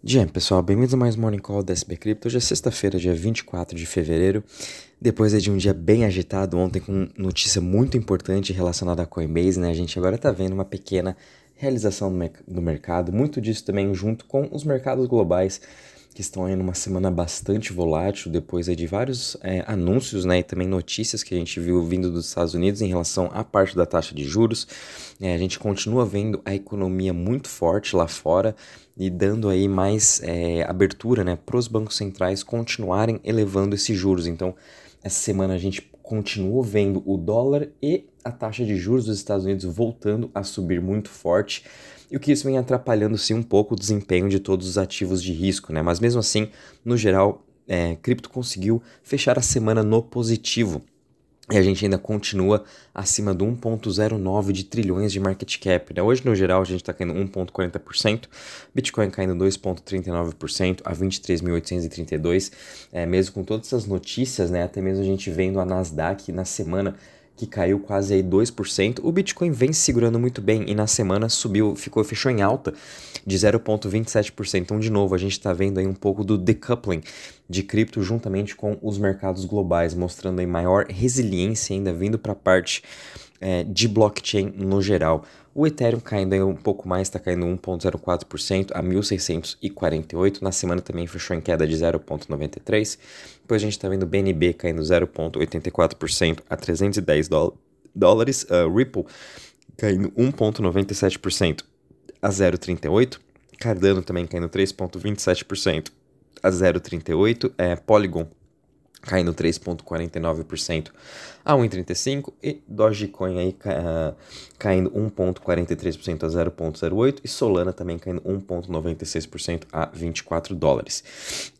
Dia, pessoal, bem-vindos a mais um Morning Call da SB Crypto. Hoje é sexta-feira, dia 24 de fevereiro. Depois de um dia bem agitado ontem com notícia muito importante relacionada à Coinbase, né? A gente agora tá vendo uma pequena realização do mercado, muito disso também junto com os mercados globais que estão aí numa semana bastante volátil, depois de vários é, anúncios né, e também notícias que a gente viu vindo dos Estados Unidos em relação à parte da taxa de juros. É, a gente continua vendo a economia muito forte lá fora e dando aí mais é, abertura né, para os bancos centrais continuarem elevando esses juros. Então, essa semana a gente continua vendo o dólar e a taxa de juros dos Estados Unidos voltando a subir muito forte e o que isso vem atrapalhando sim um pouco o desempenho de todos os ativos de risco, né? Mas mesmo assim, no geral, é, cripto conseguiu fechar a semana no positivo. E a gente ainda continua acima do 1,09 de trilhões de market cap. Né? Hoje, no geral, a gente está caindo 1,40%, Bitcoin caindo 2,39% a 23.832. É, mesmo com todas essas notícias, né? até mesmo a gente vendo a Nasdaq na semana que caiu quase aí 2%. O Bitcoin vem segurando muito bem e na semana subiu, ficou fechou em alta de 0.27%. Então, de novo, a gente está vendo aí um pouco do decoupling de cripto juntamente com os mercados globais, mostrando aí maior resiliência ainda vindo para a parte é, de blockchain no geral. O Ethereum caindo um pouco mais, está caindo 1,04% a 1.648. Na semana também fechou em queda de 0,93%. Depois a gente está vendo o BNB caindo 0,84% a 310 dólares. Uh, Ripple caindo 1,97% a 0,38%. Cardano também caindo 3,27% a 0,38%. É, Polygon caindo 3,49% a 1,35 e Dogecoin aí uh, caindo 1,43% a 0,08 e Solana também caindo 1,96% a 24 dólares.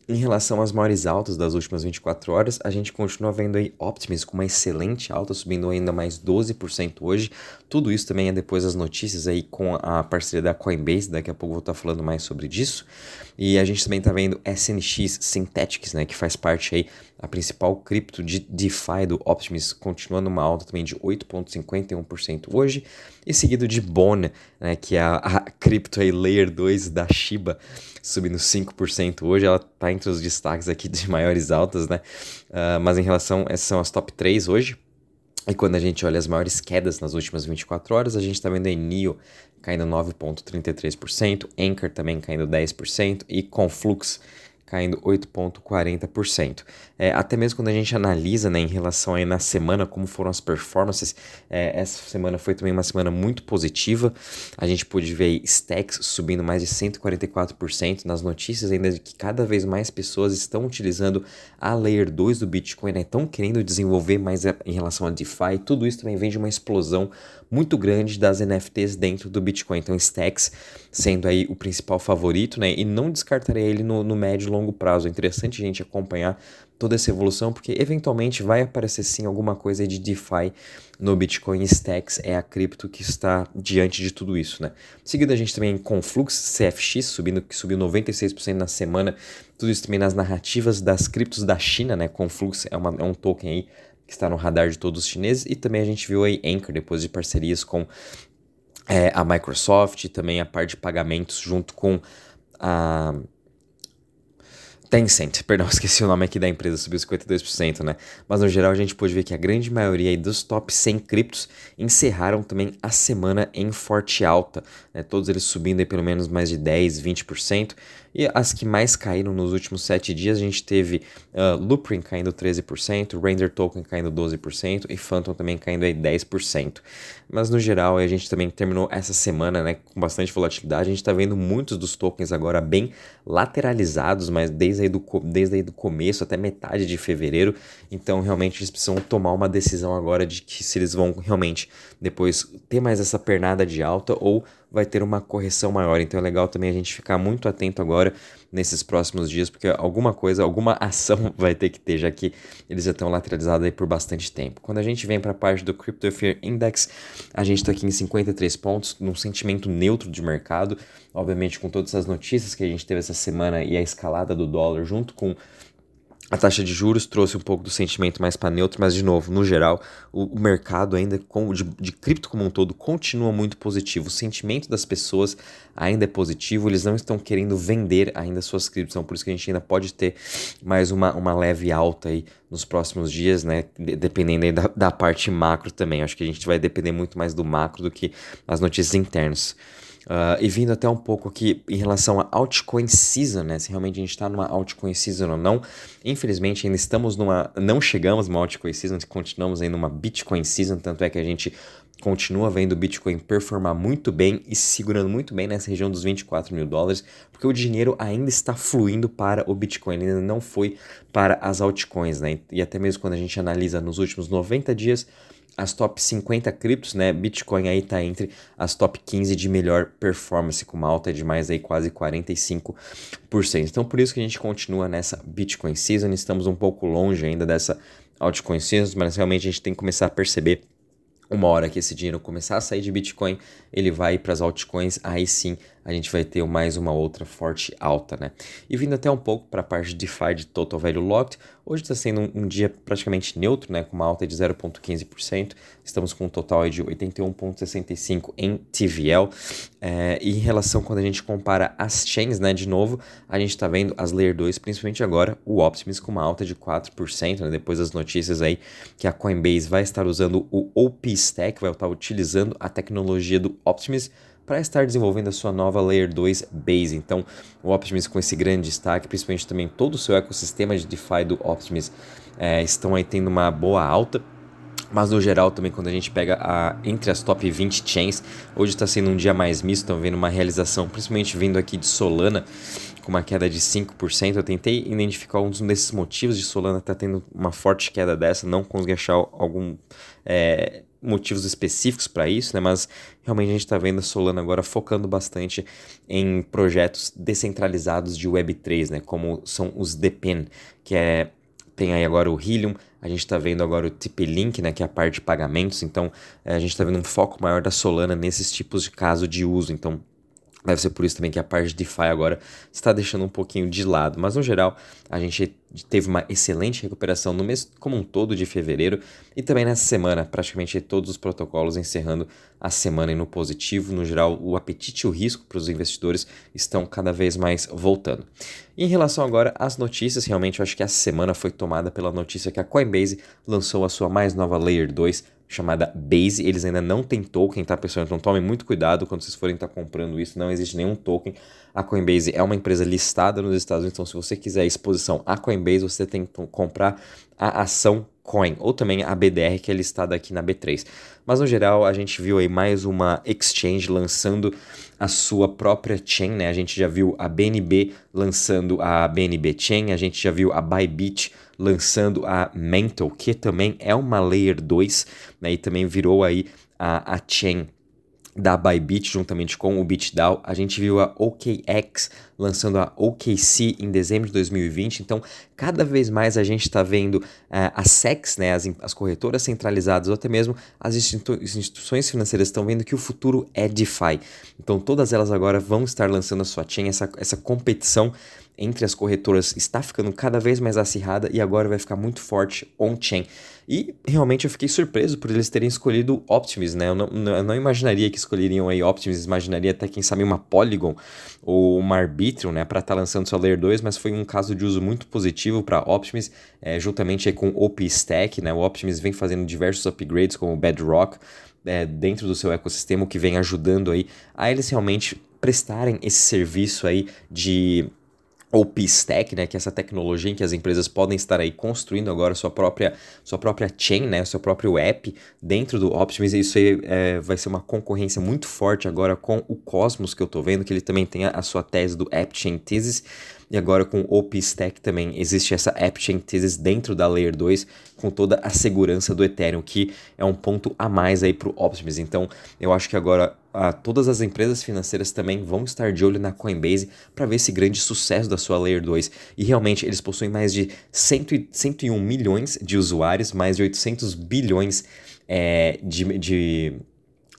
Em relação às maiores altas das últimas 24 horas, a gente continua vendo aí Optimus com uma excelente alta, subindo ainda mais 12% hoje. Tudo isso também é depois das notícias aí com a parceria da Coinbase, daqui a pouco vou estar falando mais sobre disso. E a gente também está vendo SNX Synthetics, né, que faz parte aí a principal cripto de DeFi do Optimus, continuando uma alta também de 8,51% hoje, e seguido de Bona, né, que é a, a cripto Layer 2 da Shiba, subindo 5% hoje. Ela está entre os destaques aqui de maiores altas, né? Uh, mas em relação, essas são as top 3 hoje. E quando a gente olha as maiores quedas nas últimas 24 horas, a gente está vendo a NIO caindo 9,33%, Anchor também caindo 10% e Conflux caindo 8,40%. É, até mesmo quando a gente analisa né, em relação aí na semana, como foram as performances, é, essa semana foi também uma semana muito positiva. A gente pôde ver stacks subindo mais de 144% nas notícias ainda de que cada vez mais pessoas estão utilizando a Layer 2 do Bitcoin, né, estão querendo desenvolver mais em relação a DeFi. Tudo isso também vem de uma explosão muito grande das NFTs dentro do Bitcoin. Então, stacks sendo aí o principal favorito, né? E não descartaria ele no, no médio longo prazo. É interessante a gente acompanhar toda essa evolução, porque eventualmente vai aparecer sim alguma coisa de DeFi no Bitcoin Stacks, é a cripto que está diante de tudo isso, né? Seguida a gente também com Flux CFX subindo, que subiu 96% na semana, tudo isso também nas narrativas das criptos da China, né? Conflux é, uma, é um token aí que está no radar de todos os chineses, e também a gente viu aí Anchor depois de parcerias com é, a Microsoft, também a parte de pagamentos junto com a Tencent, perdão, esqueci o nome aqui da empresa, subiu 52%, né? Mas no geral a gente pôde ver que a grande maioria dos top 100 criptos encerraram também a semana em forte alta, né? Todos eles subindo aí pelo menos mais de 10, 20%. E as que mais caíram nos últimos 7 dias, a gente teve uh, Loopring caindo 13%, Render Token caindo 12% e Phantom também caindo aí 10%. Mas no geral, a gente também terminou essa semana né, com bastante volatilidade. A gente está vendo muitos dos tokens agora bem lateralizados, mas desde aí, do, desde aí do começo até metade de fevereiro. Então, realmente, eles precisam tomar uma decisão agora de que se eles vão realmente depois ter mais essa pernada de alta ou vai ter uma correção maior. Então é legal também a gente ficar muito atento agora nesses próximos dias, porque alguma coisa, alguma ação vai ter que ter, já que eles já estão lateralizados aí por bastante tempo. Quando a gente vem para a parte do Crypto Fear Index, a gente está aqui em 53 pontos, num sentimento neutro de mercado, obviamente com todas essas notícias que a gente teve essa semana e a escalada do dólar junto com a taxa de juros trouxe um pouco do sentimento mais para neutro, mas de novo, no geral, o, o mercado ainda com, de, de, cripto como um todo continua muito positivo. O sentimento das pessoas ainda é positivo, eles não estão querendo vender ainda suas criptos, então por isso que a gente ainda pode ter mais uma, uma leve alta aí nos próximos dias, né? Dependendo da, da parte macro também. Acho que a gente vai depender muito mais do macro do que as notícias internas. Uh, e vindo até um pouco aqui em relação a altcoin season, né? Se realmente a gente está numa altcoin season ou não. Infelizmente ainda estamos numa. Não chegamos numa altcoin season, continuamos ainda numa Bitcoin season, tanto é que a gente continua vendo o Bitcoin performar muito bem e se segurando muito bem nessa região dos 24 mil dólares, porque o dinheiro ainda está fluindo para o Bitcoin, ele ainda não foi para as altcoins, né? E até mesmo quando a gente analisa nos últimos 90 dias, as top 50 criptos, né? Bitcoin aí tá entre as top 15 de melhor performance, com uma alta de mais aí quase 45%. Então por isso que a gente continua nessa Bitcoin Season, estamos um pouco longe ainda dessa altcoin season, mas realmente a gente tem que começar a perceber uma hora que esse dinheiro começar a sair de Bitcoin, ele vai para as altcoins, aí sim a gente vai ter mais uma outra forte alta, né? E vindo até um pouco para a parte de DeFi de Total Value Locked, hoje está sendo um, um, dia praticamente neutro, né? Com uma alta de 0,15%, estamos com um total de 81,65 em TVL. É, e em relação quando a gente compara as chains, né? De novo, a gente está vendo as Layer 2, principalmente agora o Optimus com uma alta de 4%, né? Depois das notícias aí que a Coinbase vai estar usando o OP Stack, vai estar utilizando a tecnologia do Optimus para estar desenvolvendo a sua nova Layer 2 Base. Então, o Optimus com esse grande destaque, principalmente também todo o seu ecossistema de DeFi do Optimus é, estão aí tendo uma boa alta. Mas no geral também quando a gente pega a, entre as top 20 chains, hoje está sendo um dia mais misto, estão vendo uma realização, principalmente vindo aqui de Solana, com uma queda de 5%. Eu tentei identificar um desses motivos de Solana estar tá tendo uma forte queda dessa, não consegui achar algum é, motivos específicos para isso, né? Mas realmente a gente está vendo a Solana agora focando bastante em projetos descentralizados de Web3, né? Como são os DePIN, que é tem aí agora o Helium, a gente está vendo agora o TP-Link, né, que é a parte de pagamentos, então é, a gente está vendo um foco maior da Solana nesses tipos de caso de uso, então Deve ser por isso também que a parte de DeFi agora está deixando um pouquinho de lado. Mas no geral, a gente teve uma excelente recuperação no mês como um todo de fevereiro e também nessa semana, praticamente todos os protocolos encerrando a semana no positivo. No geral, o apetite e o risco para os investidores estão cada vez mais voltando. Em relação agora às notícias, realmente eu acho que essa semana foi tomada pela notícia que a Coinbase lançou a sua mais nova Layer 2 chamada Base. Eles ainda não têm token, tá, pessoal? Então tomem muito cuidado quando vocês forem estar tá comprando isso. Não existe nenhum token. A Coinbase é uma empresa listada nos Estados Unidos, então se você quiser exposição à Coinbase, você tem que comprar a ação Coin, ou também a BDR que é listada aqui na B3. Mas no geral, a gente viu aí mais uma exchange lançando a sua própria chain, né? A gente já viu a BNB lançando a BNB Chain, a gente já viu a Bybit lançando a Mental, que também é uma Layer 2, né? E também virou aí a, a chain da Bybit juntamente com o BitDAO. A gente viu a OKX lançando a OKC em dezembro de 2020. Então, cada vez mais a gente está vendo uh, as SECs, né, as, as corretoras centralizadas, ou até mesmo as institu instituições financeiras estão vendo que o futuro é DeFi. Então, todas elas agora vão estar lançando a sua chain, essa, essa competição entre as corretoras está ficando cada vez mais acirrada e agora vai ficar muito forte on-chain. E realmente eu fiquei surpreso por eles terem escolhido Optimus, né? Eu não, eu não imaginaria que escolheriam aí Optimus, imaginaria até quem sabe uma Polygon ou uma Arbitrum, né, para estar tá lançando sua Layer 2, mas foi um caso de uso muito positivo para Optimus, é, juntamente com o né? O Optimus vem fazendo diversos upgrades como o Bedrock, é, dentro do seu ecossistema, que vem ajudando aí a eles realmente prestarem esse serviço aí de ou P-Stack, né, que é essa tecnologia em que as empresas podem estar aí construindo agora sua própria, sua própria chain, né, seu próprio app dentro do Optimus, e isso aí é, vai ser uma concorrência muito forte agora com o Cosmos, que eu estou vendo, que ele também tem a, a sua tese do App Chain Thesis, e agora com o OP-Stack também existe essa App Chain Thesis dentro da Layer 2 com toda a segurança do Ethereum, que é um ponto a mais aí para o Optimus. Então, eu acho que agora ah, todas as empresas financeiras também vão estar de olho na Coinbase para ver esse grande sucesso da sua Layer 2. E realmente eles possuem mais de 100, 101 milhões de usuários, mais de 800 bilhões é, de, de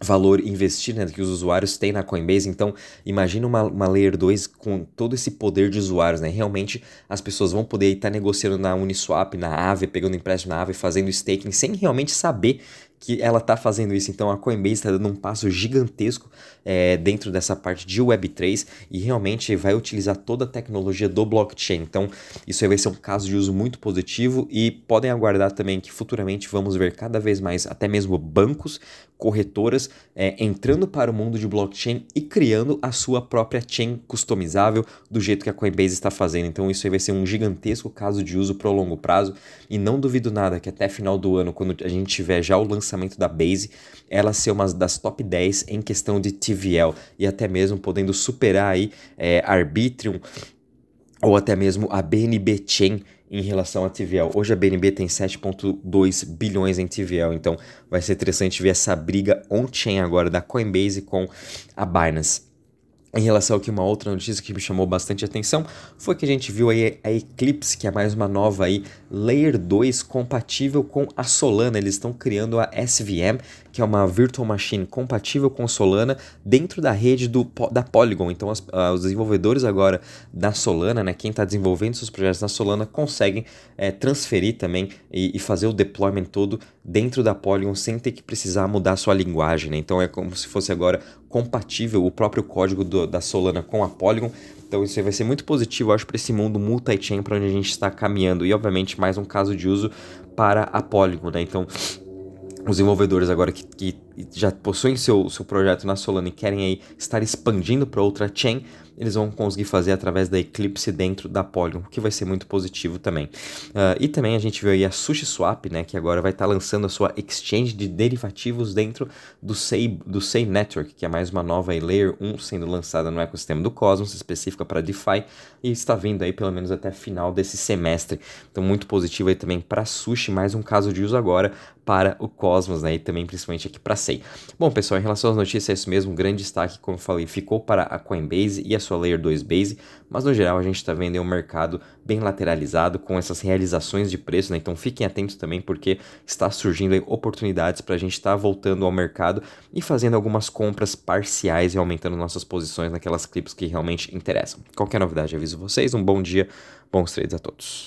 valor investido, né, que os usuários têm na Coinbase. Então, imagina uma, uma Layer 2 com todo esse poder de usuários, né? Realmente as pessoas vão poder estar negociando na Uniswap, na Aave, pegando empréstimo na Aave, fazendo staking sem realmente saber que ela está fazendo isso. Então a Coinbase está dando um passo gigantesco é, dentro dessa parte de Web3 e realmente vai utilizar toda a tecnologia do blockchain. Então isso aí vai ser um caso de uso muito positivo e podem aguardar também que futuramente vamos ver cada vez mais até mesmo bancos, corretoras é, entrando para o mundo de blockchain e criando a sua própria chain customizável do jeito que a Coinbase está fazendo. Então isso aí vai ser um gigantesco caso de uso para o longo prazo e não duvido nada que até final do ano, quando a gente tiver já o lançamento lançamento da Base, ela ser uma das top 10 em questão de TVL e até mesmo podendo superar aí é, Arbitrium ou até mesmo a BNB Chain em relação a TVL. Hoje a BNB tem 7.2 bilhões em TVL, então vai ser interessante ver essa briga on-chain agora da Coinbase com a Binance. Em relação aqui uma outra notícia que me chamou bastante atenção foi que a gente viu aí a Eclipse, que é mais uma nova aí Layer 2 compatível com a Solana. Eles estão criando a SVM, que é uma virtual machine compatível com Solana dentro da rede do, da Polygon. Então as, uh, os desenvolvedores agora da Solana, né, quem está desenvolvendo seus projetos na Solana, conseguem é, transferir também e, e, fazer o deployment todo dentro da Polygon sem ter que precisar mudar sua linguagem. Né? Então é como se fosse agora compatível o próprio código do, da Solana com a Polygon. Então isso vai ser muito positivo, acho, para esse mundo multi-chain para onde a gente está caminhando. E obviamente mais um caso de uso para a Polygon, né? Então os desenvolvedores agora que, que já possuem seu, seu projeto na Solana e querem aí estar expandindo para outra chain, eles vão conseguir fazer através da Eclipse dentro da Polygon, o que vai ser muito positivo também. Uh, e também a gente viu aí a SushiSwap, né, que agora vai estar tá lançando a sua exchange de derivativos dentro do Sei, do Sei Network, que é mais uma nova Layer 1 sendo lançada no ecossistema do Cosmos, específica para DeFi, e está vindo aí pelo menos até final desse semestre. Então muito positivo aí também para Sushi, mais um caso de uso agora para o Cosmos, né, e também principalmente aqui para Bom, pessoal, em relação às notícias, é isso mesmo, um grande destaque, como eu falei, ficou para a Coinbase e a sua Layer 2 Base, mas no geral a gente está vendo um mercado bem lateralizado com essas realizações de preço, né? Então fiquem atentos também porque está surgindo oportunidades para a gente estar tá voltando ao mercado e fazendo algumas compras parciais e aumentando nossas posições naquelas clips que realmente interessam. Qualquer novidade aviso vocês, um bom dia, bons trades a todos.